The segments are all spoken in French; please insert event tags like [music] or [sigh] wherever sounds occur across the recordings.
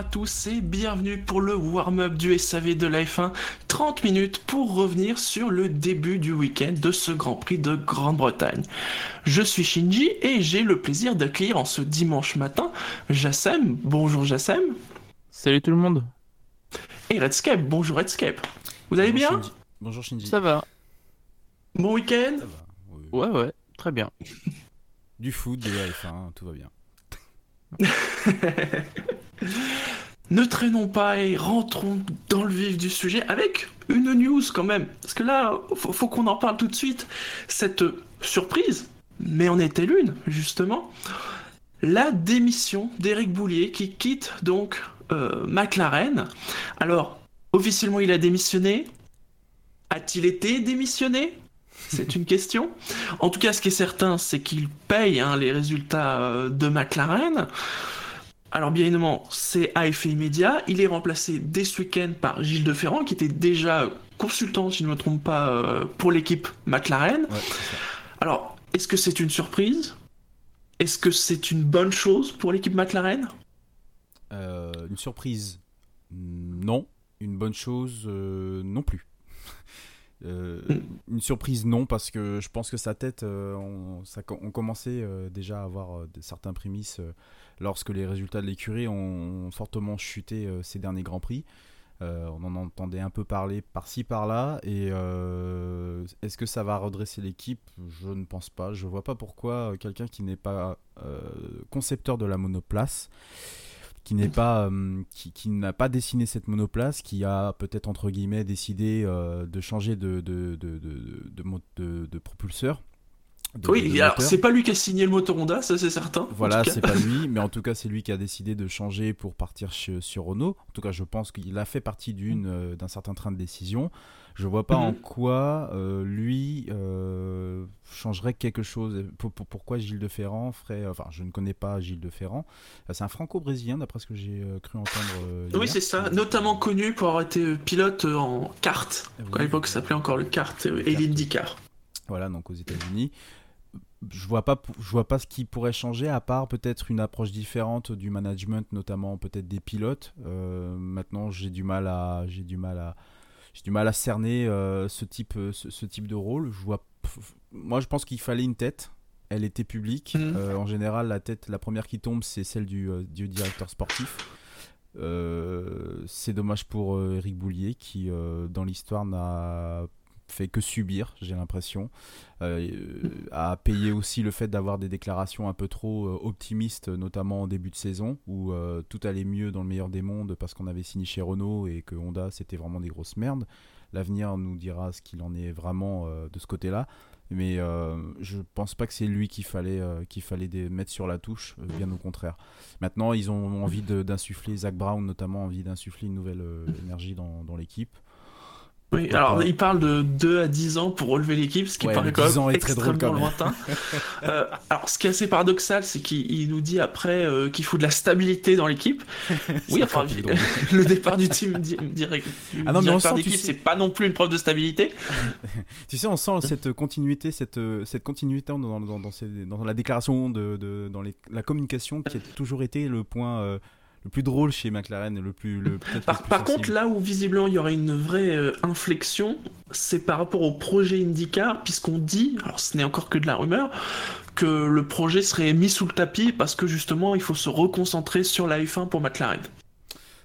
À tous et bienvenue pour le warm-up du SAV de la F1. 30 minutes pour revenir sur le début du week-end de ce Grand Prix de Grande-Bretagne. Je suis Shinji et j'ai le plaisir d'accueillir en ce dimanche matin Jassem. Bonjour Jassem. Salut tout le monde. Et Redscape. Bonjour Redscape. Vous allez bien Shinji. Bonjour Shinji. Ça va Bon week-end Ça va, oui. Ouais, ouais, très bien. Du foot, de la F1, tout va bien. [laughs] Ne traînons pas et rentrons dans le vif du sujet avec une news quand même. Parce que là, faut, faut qu'on en parle tout de suite. Cette surprise, mais en était l'une, justement? La démission d'Éric Boulier qui quitte donc euh, McLaren. Alors, officiellement, il a démissionné. A-t-il été démissionné? C'est une question. En tout cas, ce qui est certain, c'est qu'il paye hein, les résultats euh, de McLaren. Alors bien évidemment, c'est à effet immédiat. Il est remplacé dès ce week-end par Gilles de Ferrand, qui était déjà consultant, si je ne me trompe pas, euh, pour l'équipe McLaren. Ouais. Alors, est-ce que c'est une surprise? Est-ce que c'est une bonne chose pour l'équipe McLaren? Euh, une surprise, non. Une bonne chose, euh, non plus. [laughs] Euh, une surprise, non, parce que je pense que sa tête, on, ça, on commençait déjà à avoir certains prémices lorsque les résultats de l'écurie ont, fortement chuté euh, ces derniers Grands Prix. Euh, on en entendait un peu parler par-ci par-là. Et euh, est-ce que ça va redresser l'équipe? Je ne pense pas. Je vois pas pourquoi quelqu'un qui n'est pas concepteur de la monoplace, qui n'est pas, qui, n'a pas dessiné cette monoplace, qui a peut-être entre guillemets décidé de changer de de- de propulseur. De- Oui, de alors c'est pas lui qui a signé le moteur Honda, ça c'est certain. Voilà, c'est pas lui, [laughs] mais en tout cas, c'est lui qui a décidé de changer pour partir chez- sur Renault. En tout cas, je pense qu'il a fait partie d'une euh, d'un certain train de décision. Je vois pas en Mhm. quoi euh, lui euh, changerait quelque chose. Pour- pour- pourquoi Gilles de Ferrand ferait. Enfin, je ne connais pas Gilles de Ferrand. C'est un franco-brésilien, d'après ce que j'ai cru entendre. Oui, c'est ça. Notamment connu pour avoir été pilote en kart. Oui, À l'époque, ça s'appelait encore le kart et l'IndyCar. Voilà, donc aux États-Unis. Je vois pas, je vois pas ce qui pourrait changer à part peut-être une approche différente du management, notamment peut-être des pilotes. Euh, maintenant, j'ai du mal à, j'ai du mal à, j'ai du mal à cerner euh, ce type, euh, ce, ce type de rôle. Je vois, moi, je pense qu'il fallait une tête. Elle était publique. Mhm. Euh, en général, la tête, la première qui tombe, c'est celle du, du directeur sportif. C'est dommage pour Eric Boulier qui, dans l'histoire, n'a fait que subir, j'ai l'impression. Euh, a payé aussi le fait d'avoir des déclarations un peu trop euh, optimistes, notamment en début de saison, où euh, tout allait mieux dans le meilleur des mondes parce qu'on avait signé chez Renault et que Honda c'était vraiment des grosses merdes. L'avenir nous dira ce qu'il en est vraiment euh, de ce côté-là. Mais je pense pas que c'est lui qu'il fallait, qu'il fallait mettre sur la touche, bien au contraire. Maintenant, ils ont envie d'insuffler, Zach Brown notamment, envie d'insuffler une nouvelle énergie dans l'équipe. Oui, alors il parle de 2 à 10 ans pour relever l'équipe, ce qui Ouais, paraît quand 10 ans même très drôle extrêmement même. lointain. [laughs] Euh, alors ce qui est assez paradoxal, c'est qu'il il nous dit après euh, qu'il faut de la stabilité dans l'équipe. [laughs] Oui, enfin, [laughs] le départ du team di- direct, Ah non, mais on sent, d'équipe, sais- c'est pas non plus une preuve de stabilité. Tu sais, on sent cette continuité, cette, cette continuité dans, dans, dans, ces- dans la déclaration, de, de- dans les- la communication qui a toujours été le point euh, le plus drôle chez McLaren, le plus, le, Par, plus par contre, là où visiblement il y aurait une vraie euh, inflexion, c'est par rapport au projet IndyCar, puisqu'on dit, alors ce n'est encore que de la rumeur, que le projet serait mis sous le tapis parce que justement il faut se reconcentrer sur la F1 pour McLaren.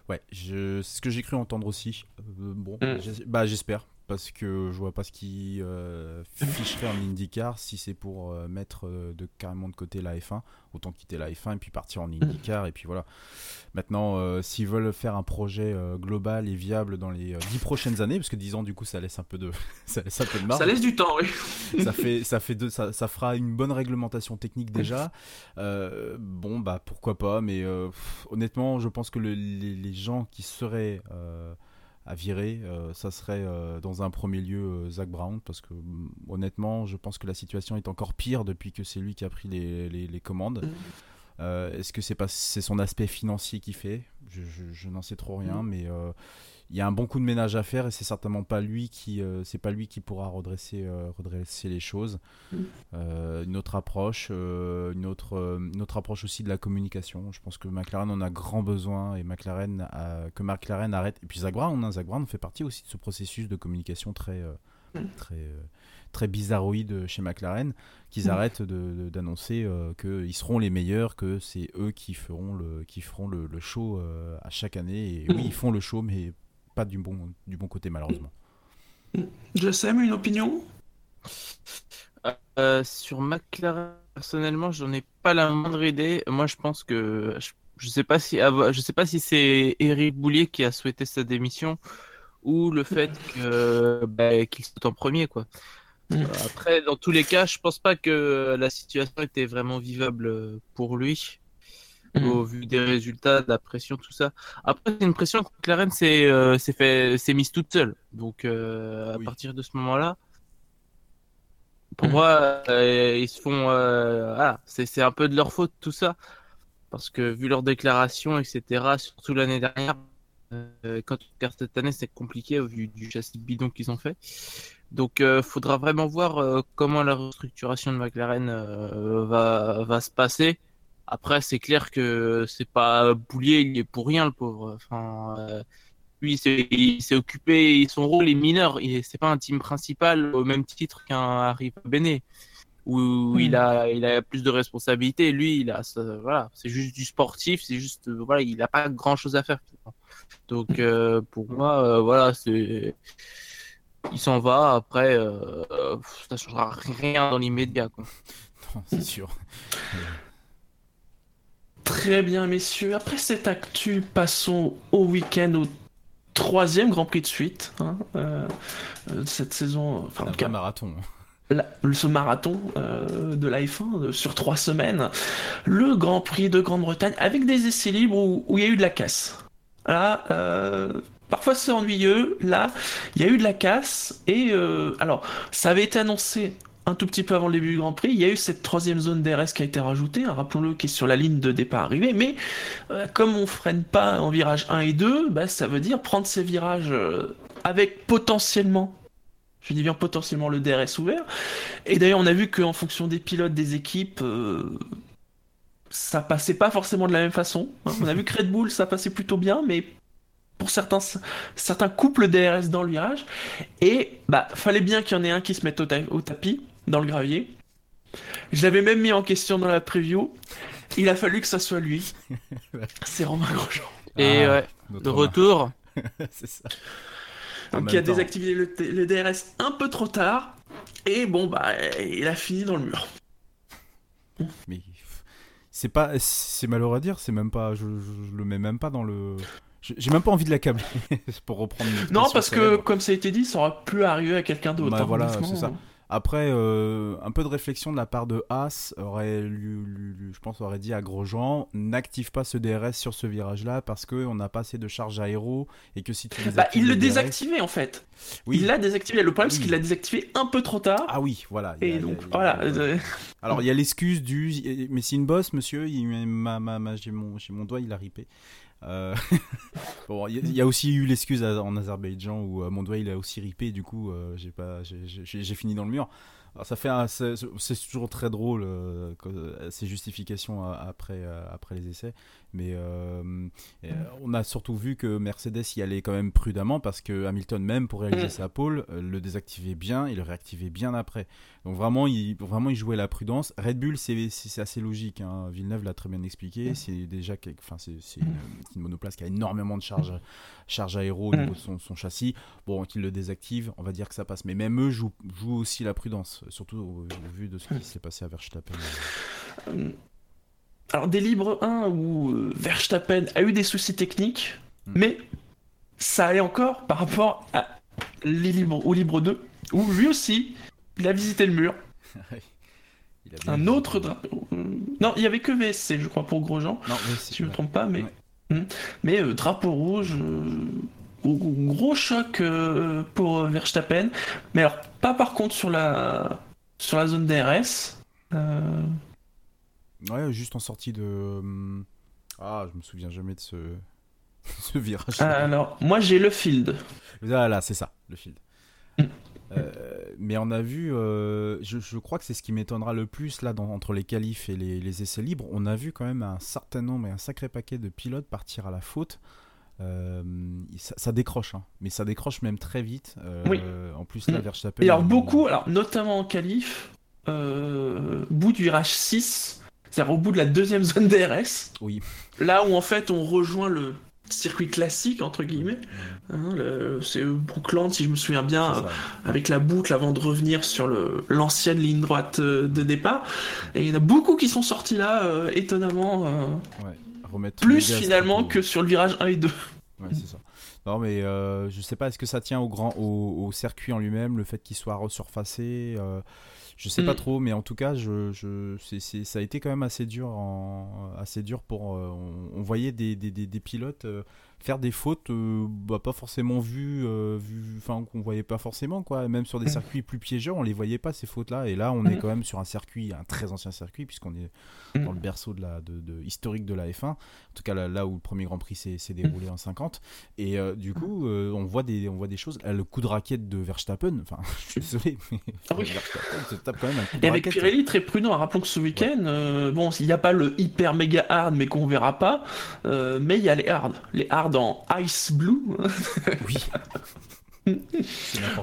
Ouais, je... c'est ce que j'ai cru entendre aussi. Euh, bon, Mm. bah, j'espère. Parce que je vois pas ce qui euh, ficherait en IndyCar si c'est pour euh, mettre euh, de, carrément de côté la F1. Autant quitter la F1 et puis partir en IndyCar. Et puis voilà. Maintenant, euh, s'ils veulent faire un projet global et viable dans les euh, 10 prochaines années, parce que 10 ans, du coup, ça laisse un peu de, [laughs] ça laisse un peu de marge. Ça laisse du temps, oui. ça fait ça fait deux, ça, ça fera une bonne réglementation technique déjà [laughs] bon bah pourquoi pas mais pff, honnêtement je pense que le- les, les gens qui seraient à virer euh, ça serait euh, dans un premier lieu euh, Zach Brown parce que mm, honnêtement je pense que la situation est encore pire depuis que c'est lui qui a pris les, les- les commandes. Euh, est-ce que c'est pas c'est son aspect financier qui fait? Je, je- je n'en sais trop rien Mhm. mais il y a un bon coup de ménage à faire et c'est certainement pas lui qui euh, c'est pas lui qui pourra redresser euh, redresser les choses euh, une autre approche une autre une autre approche aussi de la communication je pense que McLaren en a grand besoin et McLaren a- que McLaren arrête et puis Brown hein, Brown fait partie aussi de ce processus de communication très Mm. très très bizarroïde chez McLaren qu'ils Mm. arrêtent d'annoncer euh, qu'ils seront les meilleurs que c'est eux qui feront le qui feront le, le show euh, à chaque année et oui Mm. [coughs] ils font le show mais pas du bon du bon côté malheureusement Je sais, mais une opinion? Euh, sur McLaren, personnellement, j'en ai pas la moindre idée. Moi, je pense que je, je sais pas si ah, je sais pas si c'est Eric Boulier qui a souhaité sa démission ou le fait que bah, qu'il saute en premier quoi. Mm. Euh, Après, dans tous les cas, je pense pas que la situation était vraiment vivable pour lui Mm. au vu des résultats, de la pression, tout ça. Après, c'est une pression que McLaren s'est euh, s'est fait s'est mise toute seule. Donc, euh, à Oui. partir de ce moment-là, pour Mm. moi, euh, ils se font. euh, voilà, c'est c'est un peu de leur faute tout ça, parce que vu leurs déclarations, etc. Surtout l'année dernière, euh, quand tu regardes cette année, c'est compliqué au vu du châssis bidon qu'ils ont fait. Donc, euh, faudra vraiment voir euh, comment la restructuration de McLaren euh, va va se passer. Après, c'est clair que c'est pas Boulier, il est pour rien, le pauvre. Enfin, euh, lui, il s'est- occupé, son rôle est mineur. C'est pas un team principal au même titre qu'un Harry Bene, où Hmm. il a, il a plus de responsabilités. Lui, il a, voilà, c'est juste du sportif, c'est juste, euh, voilà, il a pas grand chose à faire. Donc, euh, pour moi, euh, voilà, c'est, il s'en va. Après, ça changera rien dans l'immédiat, quoi. Non, c'est sûr [laughs] Très bien, messieurs. Après cette actu, passons au week-end au troisième Grand Prix de suite hein, euh, euh, de cette saison. Enfin, en un marathon la- ce marathon euh, de la F1 de- sur trois semaines, le Grand Prix de Grande-Bretagne avec des essais libres où, où il y a eu de la casse. Là, euh, parfois c'est ennuyeux. Là, il y a eu de la casse et euh, alors ça avait été annoncé un tout petit peu avant le début du Grand Prix. Il y a eu cette troisième zone DRS qui a été rajoutée, hein, rappelons-le, qui est sur la ligne de départ arrivée. Mais euh, comme on freine pas en virage 1 et 2, bah, ça veut dire prendre ces virages euh, avec potentiellement je dis bien potentiellement le DRS ouvert. Et d'ailleurs, on a vu qu'en fonction des pilotes des équipes, euh, ça passait pas forcément de la même façon. hein. On a vu que Red Bull, ça passait plutôt bien, mais pour certains, couples DRS dans le virage. Et bah, fallait bien qu'il y en ait un qui se mette au tapis, dans le gravier. Je l'avais même mis en question dans la preview. Il a fallu que ça soit lui. [laughs] C'est Romain Grosjean. Et Ah, ouais, de retour. [laughs] c'est ça Donc il a temps. désactivé le, DRS un peu trop tard. Et bon, bah, il a fini dans le mur. Mais c'est pas, c'est malheureux à dire, c'est même pas, je, je- je le mets même pas dans le. J'ai même pas envie de l'accabler [laughs] pour reprendre. Non, parce que, comme ça a été dit, ça aurait pu arriver à quelqu'un d'autre. Bah, hein, voilà, c'est ça. Après, euh, un peu de réflexion de la part de Haas aurait, je pense, aurait dit à Grosjean, n'active pas ce DRS sur ce virage-là parce que on n'a pas assez de charge aéro et que si tu Bah, il le désactivait en fait. Oui. Il l'a désactivé. Le problème, c'est qu'il l'a désactivé un peu trop tard. Ah oui, voilà. et a- donc, a- voilà. euh, [laughs] Alors il y a l'excuse du mais c'est une bosse monsieur, il, ma, ma, ma- j'ai mon, j'ai mon doigt il a ripé. Euh, [laughs] il y, a- aussi eu l'excuse en Azerbaïdjan où euh, mon doigt il a aussi ripé, du coup euh, j'ai j'ai fini dans le mur. Alors, ça fait, c'est toujours très drôle euh, euh, ces justifications euh, après après les essais, mais euh, euh, on a surtout vu que Mercedes y allait quand même prudemment parce que Hamilton même pour réaliser Mm. sa pole le désactivait bien et le réactivait bien après. Donc vraiment il vraiment il jouait la prudence. Red Bull c'est assez logique. Hein. Villeneuve l'a très bien expliqué. Mm. C'est déjà enfin c'est une, monoplace qui a énormément de charge charge aéro au Mm. niveau de son, son châssis. Bon qu'il le désactive, on va dire que ça passe. Mais même eux jouent, jouent aussi la prudence, surtout au, au vu de ce qui s'est passé à Verstappen. Euh, Alors, des libres 1 où euh, Verstappen a eu des soucis techniques, Mm. mais ça allait encore par rapport à les libres, au libre 2, où lui aussi, il a visité le mur. [laughs] Il a Un autre drapeau. Non, il y avait que VSC, je crois, pour Grosjean, Non, si je ne me trompe pas, mais. Ouais. Hmm. Mais euh, drapeau rouge, euh, gros, choc euh, pour euh, Verstappen. Mais alors, pas par contre sur la, sur la zone DRS. Euh, Ouais, juste en sortie de. Ah, je me souviens jamais de ce, [laughs] ce virage. alors, moi j'ai le field. Voilà, c'est ça, le field. Mm. Euh, mais on a vu, euh, je, je crois que c'est ce qui m'étonnera le plus là dans- entre les qualifs et les, les essais libres. On a vu quand même un certain nombre et un sacré paquet de pilotes partir à la faute. Euh, ça, ça décroche, hein. mais ça décroche même très vite. Euh, Oui. En plus, là, Mm. Verstappen. Et alors beaucoup, alors notamment en qualif, euh, bout du virage 6, c'est-à-dire au bout de la deuxième zone DRS, Oui. là où en fait on rejoint le circuit classique entre guillemets, hein, le- c'est Brookland si je me souviens bien, euh, avec la boucle avant de revenir sur l'ancienne ligne droite de départ. Et il y en a beaucoup qui sont sortis là, étonnamment, Ouais, remettre plus finalement que sur le virage 1 et 2. Ouais, c'est ça. Non, mais euh, je sais pas, est-ce que ça tient au, grand, au, au circuit en lui-même, le fait qu'il soit resurfacé euh, Je sais pas Mm. trop, mais en tout cas, je, je, ça a été quand même assez dur, en, assez dur pour. euh, on, on voyait des, des, des, des pilotes faire des fautes, euh, bah, pas forcément vues, euh, vues- qu'on voyait pas forcément, quoi. Même sur des Mm. circuits plus piégeurs, on les voyait pas ces fautes-là. Et là, on est Mm. quand même sur un circuit, un très ancien circuit, puisqu'on est Mm. dans le berceau de la, de, de- historique de la F1. En tout cas, là, là où le premier Grand Prix s'est, déroulé en 50. Et euh, du coup, euh, on, voit des, on voit des choses. Là, Le coup de raquette de Verstappen, enfin, [laughs] je suis désolé, mais Ah oui. Verstappen se tape quand même un coup de Et avec raquette. Pirelli, très prudent. Rappelons que ce week-end, bon, il n'y a pas le hyper méga hard, mais qu'on verra pas, mais il y a les hard. Les hard en ice blue, Oui. [laughs]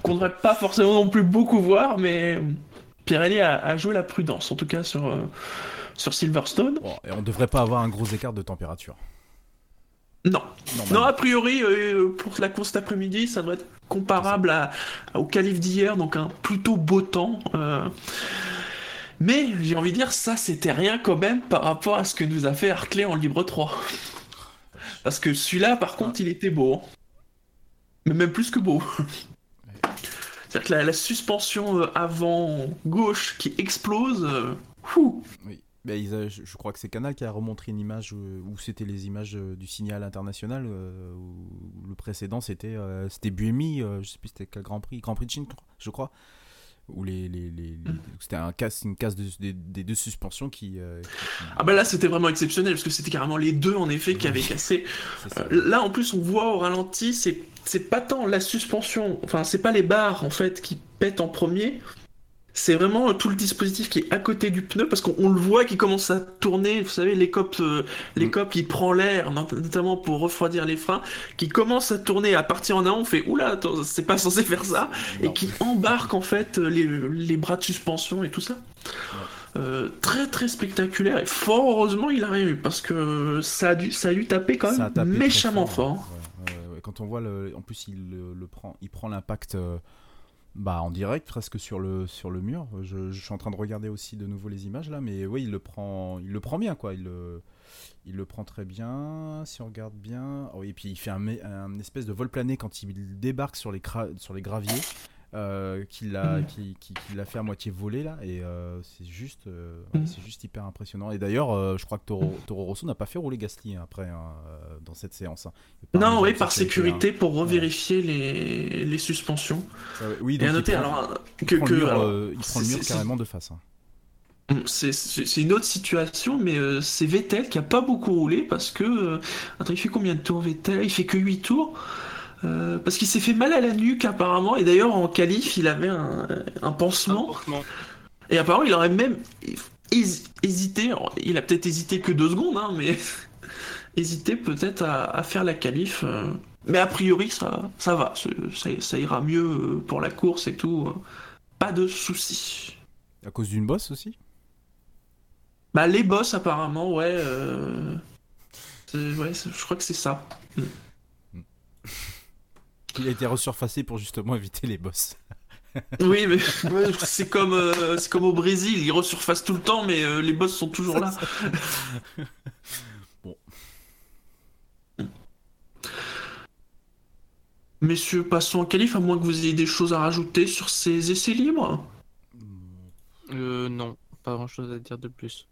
Qu'on ne devrait pas forcément non plus beaucoup voir, mais Pirelli a, a joué la prudence, en tout cas sur, euh, sur Silverstone. Et on devrait pas avoir un gros écart de température. Non, non, a priori, euh, pour la course d'après-midi, ça doit être comparable à, au qualif d'hier, donc un plutôt beau temps. euh. Mais j'ai envie de dire, ça c'était rien quand même par rapport à ce que nous a fait Hartley en Libre 3. Parce que celui-là, par contre, il était beau. hein. Mais même plus que beau. C'est-à-dire que la, la suspension euh, avant gauche qui explose. euh, fou. Oui. Ben, ils a- je, crois que c'est Canal qui a remontré une image euh, où c'était les images du signal international. où le précédent c'était c'était Buemi, je sais plus c'était quel Grand Prix, Grand Prix de Chine, je crois. Où les, les, les- les- c'était un casse, une casse de- des- des deux suspensions qui. euh, qui- Ah bah là, c'était vraiment exceptionnel, parce que c'était carrément les deux, en effet, qui avaient cassé. [laughs] Euh, Là, en plus, on voit au ralenti, c'est c'est pas tant la suspension, enfin, c'est pas les barres en fait qui pètent en premier. C'est vraiment euh, tout le dispositif qui est à côté du pneu parce qu'on on le voit qui commence à tourner. Vous savez, les copes, euh, les Mm. copes qui prend l'air, not- notamment pour refroidir les freins, qui commence à tourner à partir en avant. On fait oula, c'est pas censé faire ça et qui embarque en fait les, les bras de suspension et tout ça. Euh, très très spectaculaire et fort heureusement il a rien eu parce que ça a dû, ça a dû taper quand même méchamment fort. Ouais, ouais, ouais. Quand on voit le, en plus il le, le prend, il prend l'impact euh, bah en direct presque sur le sur le mur. Je, suis en train de regarder aussi de nouveau les images là, mais oui il le prend, il le prend bien quoi. Il le, prend très bien. Si on regarde bien, oh, et puis il fait un, espèce de vol plané quand il débarque sur les sur les graviers. Euh, Mm. qui, qui, qui l'a fait à moitié voler là et euh, c'est juste euh, Mm. c'est juste hyper impressionnant et d'ailleurs je crois que Toro, Toro Rosso n'a pas fait rouler Gasly hein, après hein, dans cette séance hein. Il Non, oui, par sécurité pour revérifier les, les suspensions. Ah oui Et donc à il noter prend, alors il que, prend que- le mur, alors, il prend le mur carrément de face hein. c'est une autre situation, mais euh, c'est Vettel qui a pas beaucoup roulé parce que euh, attends, il fait combien de tours Vettel? Il fait que 8 tours. Euh, parce qu'il s'est fait mal à la nuque apparemment et d'ailleurs en qualif il avait un, un pansement et apparemment il aurait même hési- hésité alors, il a peut-être hésité que deux secondes hein, mais [laughs] hésiter peut-être à, à faire la qualif. euh. Mais a priori, ça, ça va. Ça, ça ira mieux euh, pour la course et tout. Pas de soucis. À cause d'une bosse aussi? Bah, les boss, apparemment, ouais. euh, je crois que c'est ça. [laughs] Il a été resurfacé pour justement éviter les boss. [laughs] Oui, mais ouais, c'est comme, euh, c'est comme au Brésil, ils resurfacent tout le temps, mais euh, les boss sont toujours là. [laughs] Bon. Messieurs, passons en qualif, à moins que vous ayez des choses à rajouter sur ces essais libres. Euh, non, pas grand chose à dire de plus.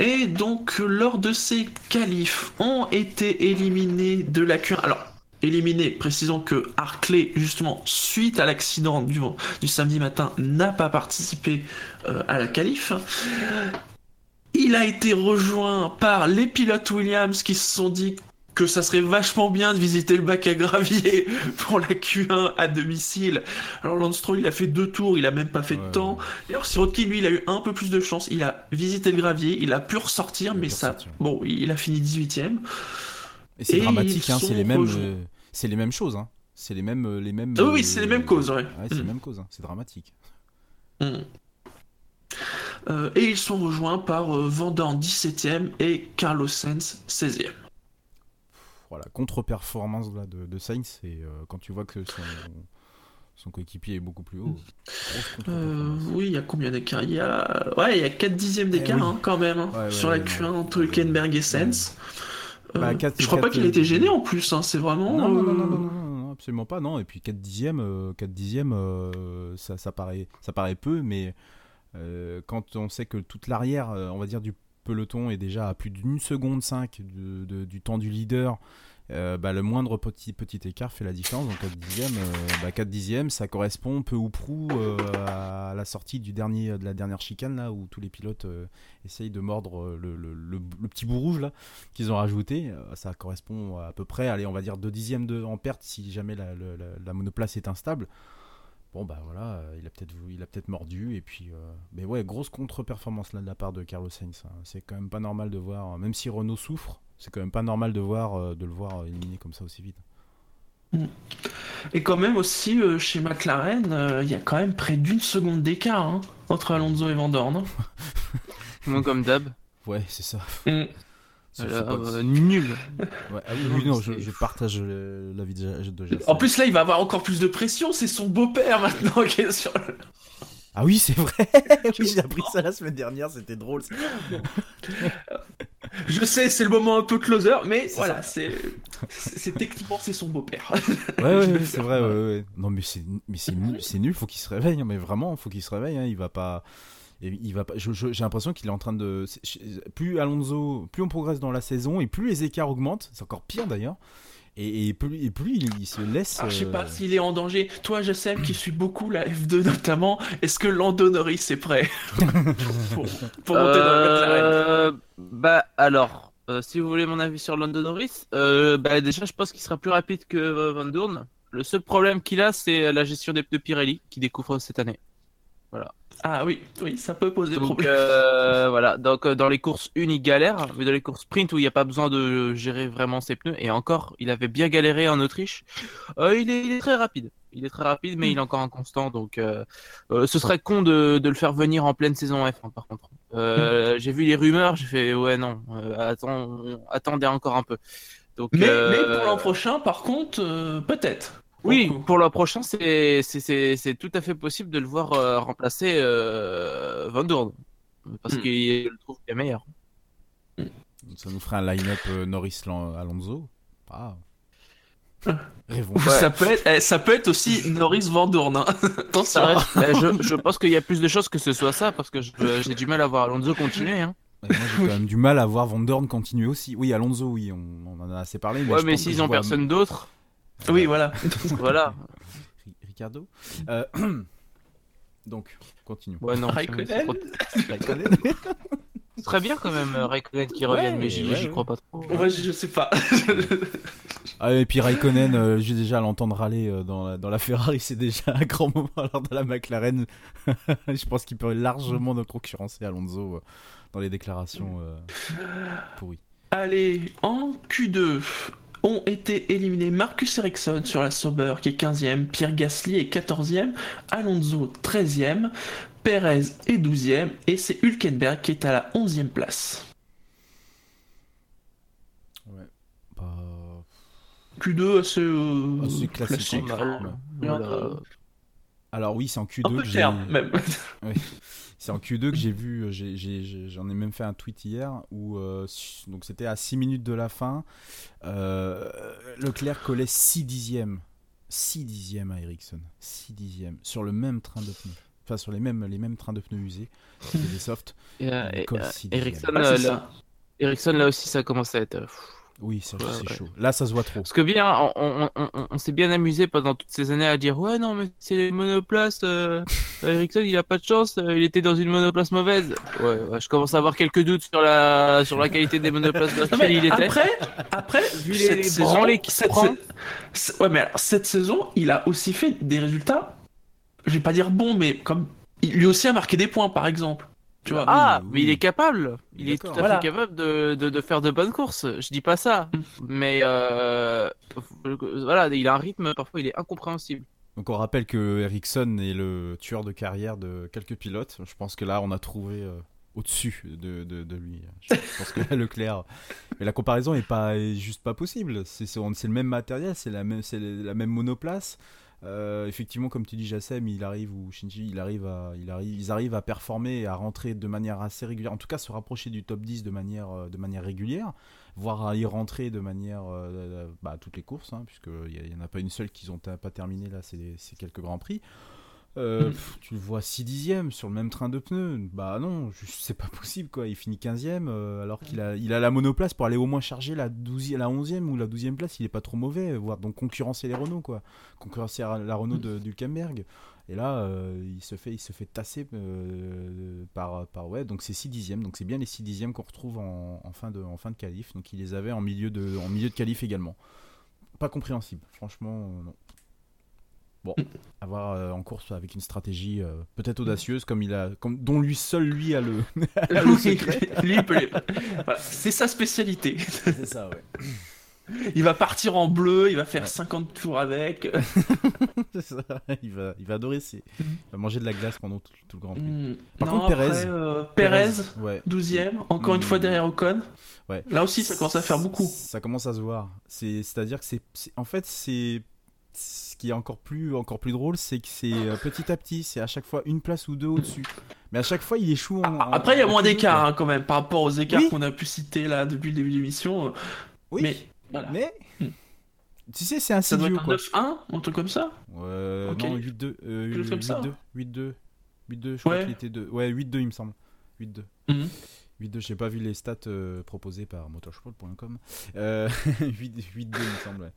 Et donc, lors de ces qualifs, ont été éliminés de la Q1. Alors, éliminés, précisons que Harclay, justement, suite à l'accident du, du samedi matin, n'a pas participé euh, à la qualif. Il a été rejoint par les pilotes Williams qui se sont dit que ça serait vachement bien de visiter le bac à gravier [laughs] pour la Q1 à domicile. Alors Lance Stroll, il a fait deux tours, il a même pas fait de temps. D'ailleurs, Sirotkin, lui, il a eu un peu plus de chance. Il a visité le gravier, il a pu ressortir, mais ça, bon, il a fini 18ème. Et c'est dramatique, hein, c'est les mêmes, euh, c'est les mêmes choses, hein. C'est les mêmes, euh, les mêmes. Ah oui, euh, c'est les mêmes causes, ouais. c'est les Mm. mêmes causes. hein. C'est dramatique. Mm. Euh, et ils sont rejoints par euh, Vandan 17ème et Carlos Sainz 16ème. Voilà, contre-performance là, de, de Sainz, et euh, quand tu vois que son, son coéquipier est beaucoup plus haut. Grosse Euh, oui, il y a combien d'écart Il y a... Ouais, il y a 4 dixièmes d'écart Eh oui. hein, quand même hein, Ouais, ouais, sur la ouais, Q1 non. entre Hülkenberg et Sainz. Euh, Bah, quatre- je crois pas qu'il était euh, gêné en plus, hein, c'est vraiment... Non, non, non, euh, non, non, absolument pas, non. Et puis 4 dixièmes, euh, 4 dixièmes euh, ça, ça, paraît, ça paraît peu, mais euh, quand on sait que toute l'arrière, euh, on va dire, du peloton est déjà à plus d'une seconde 5 de- de- du temps du leader, euh, bah, le moindre petit, écart fait la différence. Donc 4 dixièmes, euh, bah, 4 dixièmes, ça correspond peu ou prou euh, à la sortie du dernier, de la dernière chicane, là, où tous les pilotes essayent de mordre le, petit bout rouge, là qu'ils ont rajouté, ça correspond à peu près, allez, on va dire 2 dixièmes de, en perte si jamais la monoplace est instable. Bon bah voilà, euh, il a peut-être il a peut-être mordu et puis euh, mais ouais, grosse contre-performance là de la part de Carlos Sainz. hein. C'est quand même pas normal de voir, même si Renault souffre, c'est quand même pas normal de voir euh, de le voir éliminé comme ça aussi vite. Et quand même aussi, euh, chez McLaren, euh, il y a quand même près d'une seconde d'écart hein, entre Alonso et Van Dorn. hein. [laughs] Moi, comme d'hab, Ouais, c'est ça. Mm. Euh, nul. ouais, ah oui, oui, non, je, je partage l'avis de, de. En plus, là, il va avoir encore plus de pression. C'est son beau-père maintenant [laughs] qui est sur le... Ah oui, c'est vrai. [laughs] oui, j'ai appris ça la semaine dernière, c'était drôle. Je sais, c'est le moment un peu closer, mais voilà, c'est techniquement c'est son beau-père. Ouais, [laughs] ouais, ouais, c'est vrai, ouais, ouais. Non, mais c'est, mais c'est nul, c'est nul, faut qu'il se réveille, hein, mais vraiment, faut qu'il se réveille, hein, il va pas. Et Il va pas. j'ai l'impression qu'il est en train de. Plus Alonso, plus on progresse dans la saison et plus les écarts augmentent, c'est encore pire d'ailleurs. Et, et plus, et plus il, il se laisse. Alors, je sais euh, pas s'il est en danger. Toi, je sais qui suis beaucoup la F2 notamment. Est-ce que Lando Norris est prêt [laughs] pour, pour monter dans la McLaren Euh, bah alors, euh, si vous voulez mon avis sur Lando Norris, euh, bah déjà je pense qu'il sera plus rapide que euh, Van Dorn. Le seul problème qu'il a, c'est la gestion des pneus Pirelli qui découvre cette année. Ah oui, oui, ça peut poser Donc problème. euh, voilà, donc euh, dans les courses une il galère, mais dans les courses sprint où il n'y a pas besoin de gérer vraiment ses pneus, et encore, il avait bien galéré en Autriche, euh, il, est, il est très rapide. Il est très rapide, mais il est encore inconstant, donc euh, ce serait con de, de le faire venir en pleine saison F1 par contre. J'ai vu les rumeurs, j'ai fait ouais non, attends, attendez encore un peu. Donc, Mais, mais pour l'an prochain, par contre, peut-être. Oui, Pour le coup. pour l'an prochain, c'est c'est- c'est c'est tout à fait possible de le voir euh, remplacer euh, Van Dorn. Parce Hmm. qu'il le trouve bien meilleur. Ça nous ferait un line-up euh, Norris-Alonso. Ah. [laughs] Rêvons. Ça, peut être, eh, ça peut être aussi Norris Van Dorn. hein. [laughs] Ça je, je pense qu'il y a plus de chances que ce soit ça, parce que j'ai du mal à voir Alonso continuer. Hein. Moi j'ai quand même du mal à voir Van Dorn continuer aussi. Oui, Alonso, oui, on, on en a assez parlé. Mais Ouais, mais s'ils je ont vois- personne d'autre, Oui, voilà. [laughs] voilà. Ri- Ricardo Euh, [clears throat] Donc, continue. Ouais, non. Raikkonen Ce serait bien quand même, euh, Raikkonen qui revienne, Ouais, mais j'y ouais, crois pas trop. Ouais, je, sais pas. [laughs] Ah, et puis Raikkonen, euh, j'ai déjà à l'entendre râler euh, dans, la, dans la Ferrari, c'est déjà un grand moment. Alors dans la McLaren, [laughs] je pense qu'il peut largement de concurrencer Alonso euh, dans les déclarations euh, pourries. Allez, en Q2, ont été éliminés Marcus Ericsson sur la Sauber qui est 15e, Pierre Gasly est 14e, Alonso 13e, Perez est 12e et c'est Hülkenberg qui est à la 11e place. Ouais. Bah, Q2 assez, euh, assez classique. Voilà. Alors oui, c'est en Un Q2 peu que j'ai. même. C'est en Q2 que j'ai vu, euh, j'ai- j'ai- j'ai- j'en ai, même fait un tweet hier où euh, donc c'était à 6 minutes de la fin, euh, Leclerc collait 6 dixièmes, 6 dixièmes à Ericsson, 6 dixièmes sur le même train de pneus, enfin sur les mêmes, les mêmes trains de pneus usés, c'était des softs. Dixièmes. Ericsson, là, aussi, ça commence à être. euh, pff. Oui, c'est Ouais, c'est ouais. chaud. Là, ça se voit trop. Parce que bien, on, on- on- on- on s'est bien amusé pendant toutes ces années à dire ouais non mais c'est les monoplaces. Euh, [laughs] Ericsson il a pas de chance, euh, il était dans une monoplace mauvaise. Ouais, ouais, je commence à avoir quelques doutes sur la sur la qualité des monoplaces [laughs] dans lesquelles il était. après, après, Vu les- cette les saison, qu'il cette, prend. ouais, mais alors, cette saison, il a aussi fait des résultats. Je vais pas dire bons, mais comme il- lui aussi a marqué des points, par exemple. Tu vois. Ah, Oui, mais il est capable. Il est tout à Voilà. fait capable de, de, de faire de bonnes courses. Je dis pas ça, mais euh, voilà, il a un rythme parfois il est incompréhensible. Donc on rappelle que Ericsson est le tueur de carrière de quelques pilotes. Je pense que là, on a trouvé euh, au-dessus de, de, de lui. Je pense que là, [laughs] Leclerc. Mais la comparaison est pas est juste pas possible. C'est c'est c'est le même matériel, c'est la même c'est la même monoplace. Euh, effectivement, comme tu dis, Jassem, il arrive ou Shinji, il arrive à, ils arrivent à performer et à rentrer de manière assez régulière. En tout cas, se rapprocher du top 10 de manière, euh, de manière régulière, voire à y rentrer de manière, euh, bah, toutes les courses, hein, puisque il y, en a pas une seule qu'ils ont ta- pas terminé là, c'est quelques grands prix. Euh, Mm. pff, tu le vois 6 dixièmes sur le même train de pneus. Bah non, c'est pas possible quoi. Il finit 15ème euh, alors qu'il a, il a la monoplace pour aller au moins charger la, 12e, la 11e ou la 12e place. Il est pas trop mauvais, voire donc concurrencer les Renault quoi. Concurrencer la Renault de d'Hülkenberg. Et là, euh, il, se fait, il se fait tasser par, par. Ouais, donc c'est 6 dixièmes. Donc c'est bien les 6 dixièmes qu'on retrouve en, en fin de, en fin de qualif. Donc il les avait en milieu de, en milieu de qualif également. Pas compréhensible, franchement, non. Bon, à voir euh, en course avec une stratégie euh, peut-être audacieuse, comme il a, comme, dont lui seul lui a le, [laughs] a le secret. [laughs] lui, il peut les- Voilà, c'est sa spécialité. C'est ça, ouais. Il va partir en bleu, il va faire 50 tours avec. [laughs] C'est ça. Il va, il va adorer, ses- il va manger de la glace pendant tout, tout le Grand Prix. Hmm. Par Non, contre, après, Pérez. euh, Pérez, ouais. 12ème, encore une Hmm. fois derrière Ocon. Ouais. Là aussi, ça commence à faire beaucoup. Ça commence à se voir. C'est, c'est-à-dire que c'est- en fait, c'est ce qui est encore plus, encore plus drôle, c'est que c'est euh, petit à petit, c'est à chaque fois une place ou deux au-dessus. Mais à chaque fois, il échoue. En, en- Après, il y a moins Q2, d'écart hein, quand même par rapport aux écarts Oui. qu'on a pu citer là depuis le début de l'émission. Oui. Mais voilà. Mais Hmm. tu sais, c'est Ça doit insidieux être un 9-1, un truc comme ça? Ouais, Ok. non, 8-2. euh, Quelque chose comme ça. 8-2. 8-2. 8-2, je crois Ouais. qu'il était 2. Ouais, 8-2, il me semble. 8-2. Mhm. 8-2, j'ai pas vu les stats euh, proposées par motorsport.com. Euh, [laughs] 8 8-2, il me semble, ouais.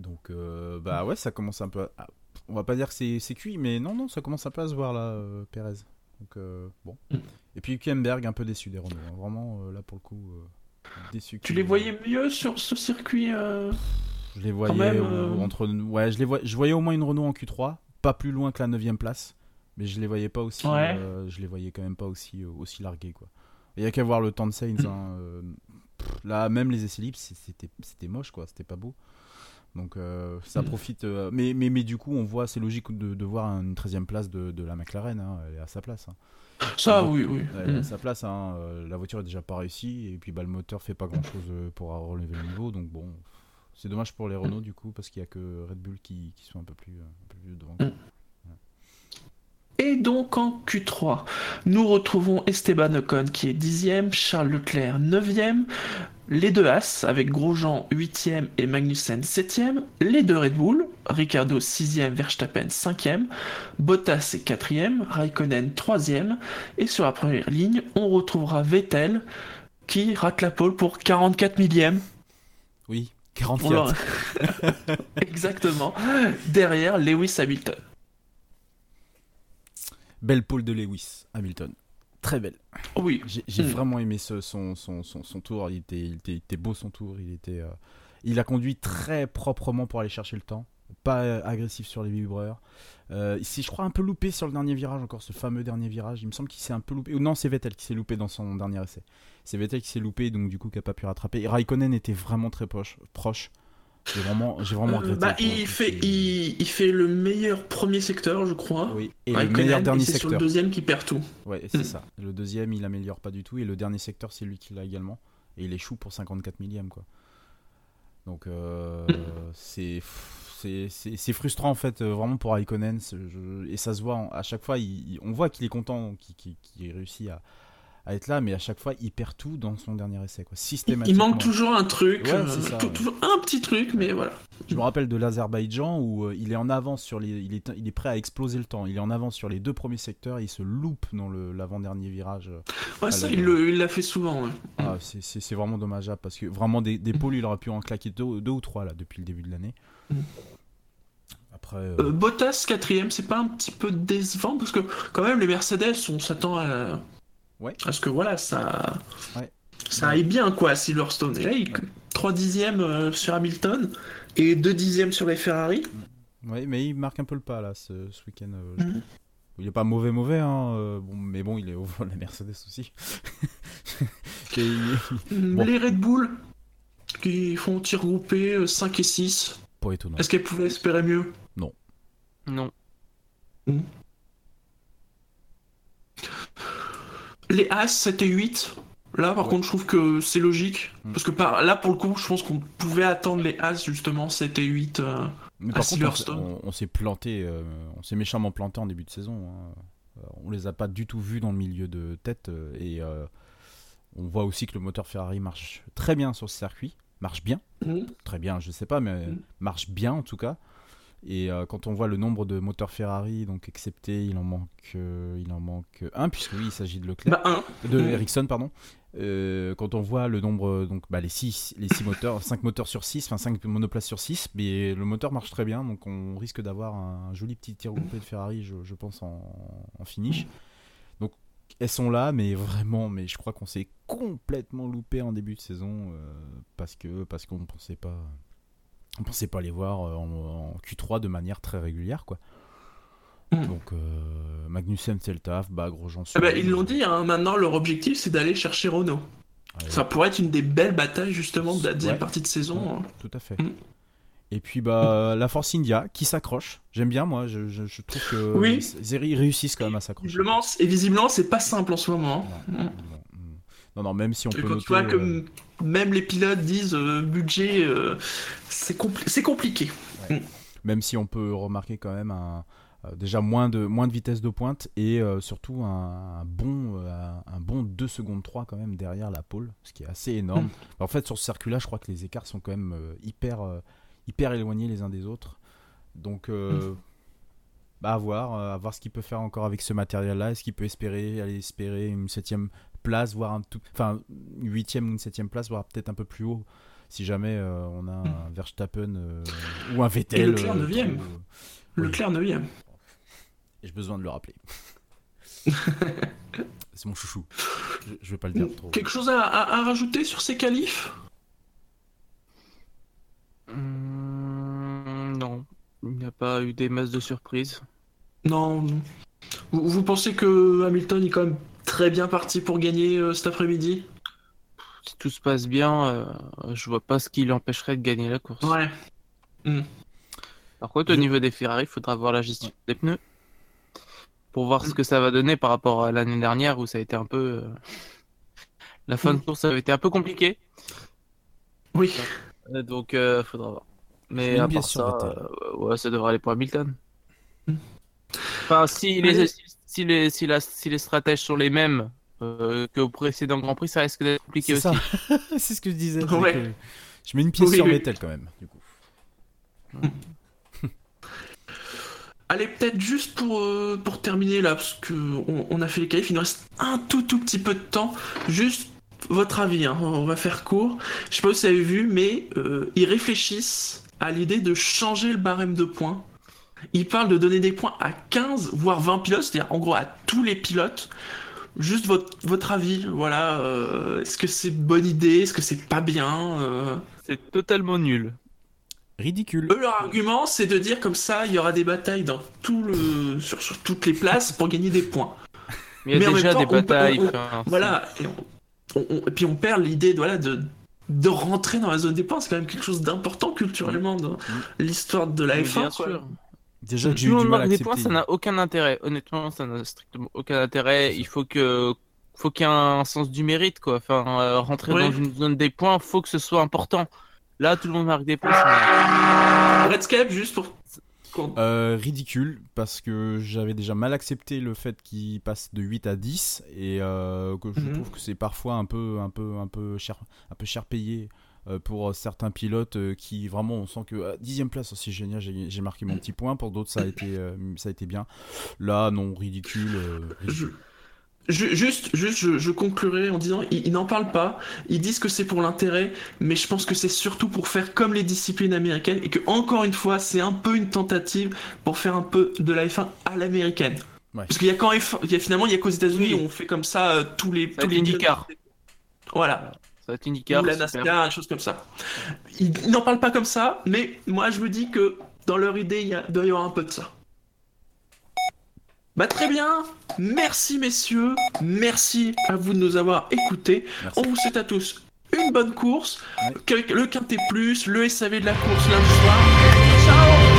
Donc, euh, bah ouais, ça commence un peu à... On va pas dire que c'est cuit, mais non, non, ça commence un peu à se voir là, euh, Pérez. Donc, euh, bon. Mm. Et puis Kemberg, un peu déçu des Renault. hein. Vraiment, là, pour le coup, déçu. Tu les voyais mieux sur ce circuit Je les voyais même, au- entre ouais, je les vois, je voyais au moins une Renault en Q3, pas plus loin que la 9 place, mais je les voyais pas aussi Ouais. je les voyais quand même pas aussi aussi largués quoi. Il y a qu'à voir le temps de Sainz Mm. hein, là même les essais libres c'était moche quoi, c'était pas beau. Donc euh, ça Mm. profite euh, mais, mais mais du coup on voit c'est logique de, de voir une 13e place de, de la McLaren hein, elle est à sa place. hein. Ça, oui, oui. Elle est à Hmm. sa place, hein, euh, la voiture est déjà pas réussie et puis bah, le moteur fait pas grand chose pour relever le niveau donc bon c'est dommage pour les Renault du coup parce qu'il y a que Red Bull qui, qui sont un peu plus, un peu plus devant. Mm. Et donc en Q3, nous retrouvons Esteban Ocon qui est 10e, Charles Leclerc 9e, les deux As avec Grosjean 8e et Magnussen 7e, les deux Red Bull, Ricardo 6e, Verstappen 5e, Bottas est 4e, Raikkonen 3e, et sur la première ligne, on retrouvera Vettel qui rate la pole pour 44 millième. Oui, On 44. l'aura- [laughs] Exactement. Derrière Lewis Hamilton. Belle pole de Lewis Hamilton. Très belle. Oui. J'ai j'ai Mm. vraiment aimé ce- son, son, son, son tour. Il était, il, était, il était beau son tour. Il était, euh, Il a conduit très proprement pour aller chercher le temps. Pas euh, agressif sur les vibreurs. Euh, il s'est, je crois, un peu loupé sur le dernier virage, encore ce fameux dernier virage. Il me semble qu'il s'est un peu loupé. Ou non, c'est Vettel qui s'est loupé dans son dernier essai. C'est Vettel qui s'est loupé, donc du coup, qui n'a pas pu rattraper. Et Raikkonen était vraiment très proche. proche. J'ai vraiment, j'ai vraiment Euh, regretté. bah, il, fait, c'est- il, il fait le meilleur premier secteur, je crois. Oui, et le meilleur et dernier c'est sur le secteur. deuxième qui perd tout. Ouais, c'est ça. Le deuxième, il améliore pas du tout. Et le dernier secteur, c'est lui qui l'a également. Et il échoue pour 54 millième, quoi. Donc, euh, Mm. c'est, c'est, c'est, c'est frustrant, en fait, euh, vraiment pour. C'est- je- Et ça se voit, à chaque fois, il- on voit qu'il est content, qu'il réussit à, à être là, mais à chaque fois, il perd tout dans son dernier essai, quoi. Il Systématiquement. manque toujours un truc, Ouais, euh, c'est ça, tout- ouais. toujours un petit truc, mais voilà. Je me rappelle de l'Azerbaïdjan où euh, il est en avance sur les, il est, il est prêt à exploser le temps. Il est en avance sur les deux premiers secteurs et il se loupe dans l'avant-dernier virage. euh, Ouais, ça, il il l'a fait souvent. ouais. Ah, c'est- vraiment dommageable parce que vraiment des, des pôles il aurait pu en claquer deux, deux ou trois là depuis le début de l'année. Mm. Après, euh, Euh, Bottas quatrième, c'est pas un petit peu décevant? Parce que quand même les Mercedes, on s'attend à, Ouais. à ce que voilà ça, Ouais. ça aille bien quoi à Silverstone. Là, il... 3 dixièmes euh, sur Hamilton et 2 dixièmes sur les Ferrari. ouais, mais il marque un peu le pas là ce, ce week-end. euh, je trouve. Il est pas mauvais mauvais hein, euh, bon, mais bon il est au vol de la Mercedes aussi. [laughs] Et il- Bon. Les Red Bull qui font tir groupé euh, 5 et 6. pas étonnant. Est-ce qu'elles pouvaient espérer mieux? Non. Les As 7 et 8. Là, par Ouais. contre, je trouve que c'est logique. Mm. Parce que par... là, pour le coup, je pense qu'on pouvait attendre les As, justement, 7 et 8. euh, Mais à par contre, on s'est- Silverstone. on, on s'est planté, euh, on s'est méchamment planté en début de saison. hein. Euh, On les a pas du tout vus dans le milieu de tête et euh, on voit aussi que le moteur Ferrari marche très bien sur ce circuit, marche bien, Mm. très bien, je sais pas, mais Mm. marche bien en tout cas. Et euh, quand on voit le nombre de moteurs Ferrari, donc excepté, il en manque, euh, il en manque un puisque oui, il s'agit de Leclerc, Bah, 1. de. [laughs] Ericsson pardon. Euh, quand on voit le nombre, donc bah, les 6 les six moteurs, 5 moteurs sur 6, enfin 5 monoplaces sur 6, mais le moteur marche très bien, donc on risque d'avoir un joli petit tir groupé de Ferrari, je, je pense, en, en finish. Donc elles sont là, mais vraiment, mais je crois qu'on s'est complètement loupé en début de saison parce que parce qu'on pensait pas, on pensait pas les voir euh, en, en Q3 de manière très régulière, quoi. Mm. Donc euh, Magnussen c'est le taf, bah Grosjean. Eh ben, ils l'ont dit, hein, maintenant leur objectif c'est d'aller chercher Renault. Ouais. Ça pourrait être une des belles batailles justement de la deuxième Ouais. partie de saison. hein. Tout à fait. Mm. Et puis bah la Force India qui s'accroche. J'aime bien moi. Je, je- je trouve que Oui. ils, réussissent quand même à s'accrocher. Visiblement, et visiblement c'est pas simple en ce moment. Non, non, non, même si on peut noter. tu vois que euh, même les pilotes disent euh, budget, euh, c'est compli- c'est compliqué. même si on peut remarquer quand même un, déjà moins de, moins de vitesse de pointe et euh, surtout un, un bon, euh, un, bon 2 secondes 3 quand même derrière la pole, ce qui est assez énorme. Mm. En fait, sur ce circuit-là, je crois que les écarts sont quand même euh, hyper, hyper éloignés les uns des autres. Donc, euh, bah, à voir, à voir ce qu'il peut faire encore avec ce matériel-là. Est-ce qu'il peut espérer aller espérer une septième place, voire un tout, enfin une huitième ou une septième place, voire peut-être un peu plus haut. Si jamais euh, on a un Verstappen euh, ou un Vettel. Mm. Leclerc euh, neuvième. trop- Oui. Leclerc 9 et j'ai besoin de le rappeler. [laughs] C'est mon chouchou. Je, je vais pas le dire trop. Quelque chose à, à- à rajouter sur ces qualifs? Hum, non. Il n'y a pas eu des masses de surprises. Non. Vous, vous pensez que Hamilton est quand même très bien parti pour gagner euh, cet après-midi Si tout se passe bien, euh, je vois pas ce qui l'empêcherait de gagner la course. Ouais. Par contre, au Je- niveau des Ferrari, il faudra voir la gestion des pneus. Pour voir ce que ça va donner par rapport à l'année dernière où ça a été un peu. euh, La fin de course avait été un peu compliquée. Oui. Euh, Donc, euh, faudra voir. Mais à part ça, euh, ouais, ça devrait aller pour Hamilton. Enfin, si les. Si, les, si, la- si les stratèges sont les mêmes euh, qu'au précédent Grand Prix, ça risque d'être compliqué aussi. [laughs] c'est ce que je disais. Ouais. que Je mets une pièce Oui, sur oui. Vettel quand même. Du coup. [laughs] Allez, peut-être juste pour, euh, pour terminer là, parce que on, on a fait les qualifs, il nous reste un tout tout petit peu de temps. Juste votre avis, hein, on va faire court. Je sais pas si vous avez vu, mais euh, ils réfléchissent à l'idée de changer le barème de points. Ils parlent de donner des points à 15, voire 20 pilotes, c'est-à-dire en gros à tous les pilotes, juste votre, votre avis, voilà. euh, Est-ce que c'est bonne idée Est-ce que c'est pas bien euh, C'est totalement nul. Ridicule. Eux, leur argument, c'est de dire comme ça, il y aura des batailles dans tout le, sur, sur toutes les places pour gagner des points. Mais [laughs] il y a déjà temps, des batailles. on- enfin, Voilà. Et, on- on- on- et puis on perd l'idée de, voilà, de, de rentrer dans la zone des points. C'est quand même quelque chose d'important culturellement dans l'histoire de la c'est- F1. Bien quoi. sûr. Déjà, Tout j'ai le eu monde du mal à marque des points, ça n'a aucun intérêt. Honnêtement, ça n'a strictement aucun intérêt. Il faut que, faut qu'il y ait un sens du mérite, quoi. Enfin, euh, rentrer Oui. dans une zone des points, faut que ce soit important. Là, tout le monde marque des points. ça- Redscape, juste pour. Euh, ridicule parce que j'avais déjà mal accepté le fait qu'il passe de 8 à 10 et euh, que je Mhm. trouve que c'est parfois un peu un peu un peu cher un peu cher payé euh, pour certains pilotes euh, qui vraiment on sent que euh, dixième place oh, c'est génial j'ai marqué mon petit point pour d'autres ça a été euh, ça a été bien là non ridicule, euh, ridicule. Je- juste, juste, je, je conclurai en disant, ils, ils n'en parlent pas, ils disent que c'est pour l'intérêt, mais je pense que c'est surtout pour faire comme les disciplines américaines et que encore une fois, c'est un peu une tentative pour faire un peu de la F1 à l'américaine. Ouais. Parce qu'il y a quand F... il y a finalement, il y a qu'aux États-Unis Oui. où on fait comme ça euh, tous les Ça tous les. Voilà, Ça va être IndyCar. ou la. NASCAR, des choses comme ça. Ils, ils n'en parlent pas comme ça, mais moi je me dis que dans leur idée, il y a, doit y avoir un peu de ça. Bah très bien, merci messieurs, merci à vous de nous avoir écoutés. Merci. On vous souhaite à tous une bonne course, Ouais. le quintet plus, le SAV de la course lundi soir. Ciao